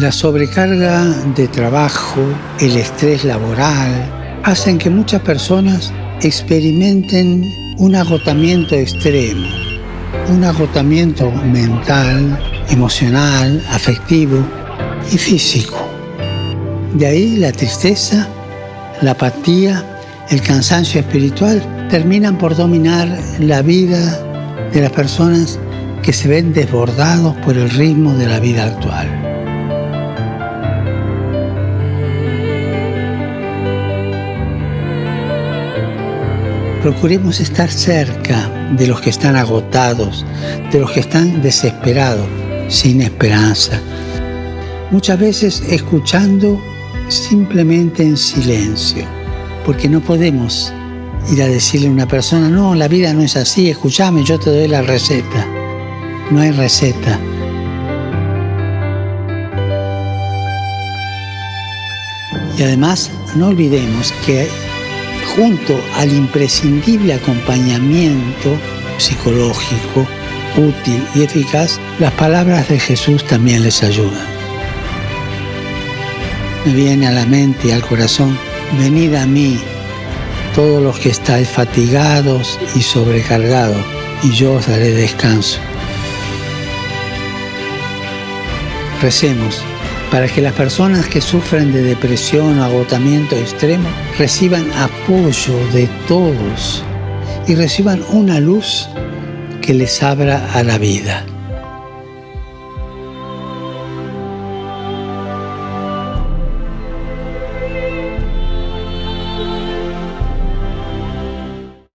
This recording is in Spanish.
La sobrecarga de trabajo, el estrés laboral, hacen que muchas personas experimenten un agotamiento extremo, un agotamiento mental, emocional, afectivo y físico. De ahí la tristeza, la apatía, el cansancio espiritual terminan por dominar la vida de las personas que se ven desbordados por el ritmo de la vida actual. Procuremos estar cerca de los que están agotados, de los que están desesperados, sin esperanza. Muchas veces escuchando simplemente en silencio, porque no podemos ir a decirle a una persona, no, la vida no es así, escúchame, yo te doy la receta. No hay receta. Y además, no olvidemos que junto al imprescindible acompañamiento psicológico, útil y eficaz, las palabras de Jesús también les ayudan. Me viene a la mente y al corazón, venid a mí, todos los que estáis fatigados y sobrecargados, y yo os daré descanso. Recemos para que las personas que sufren de depresión o agotamiento extremo reciban apoyo de todos y reciban una luz que les abra a la vida.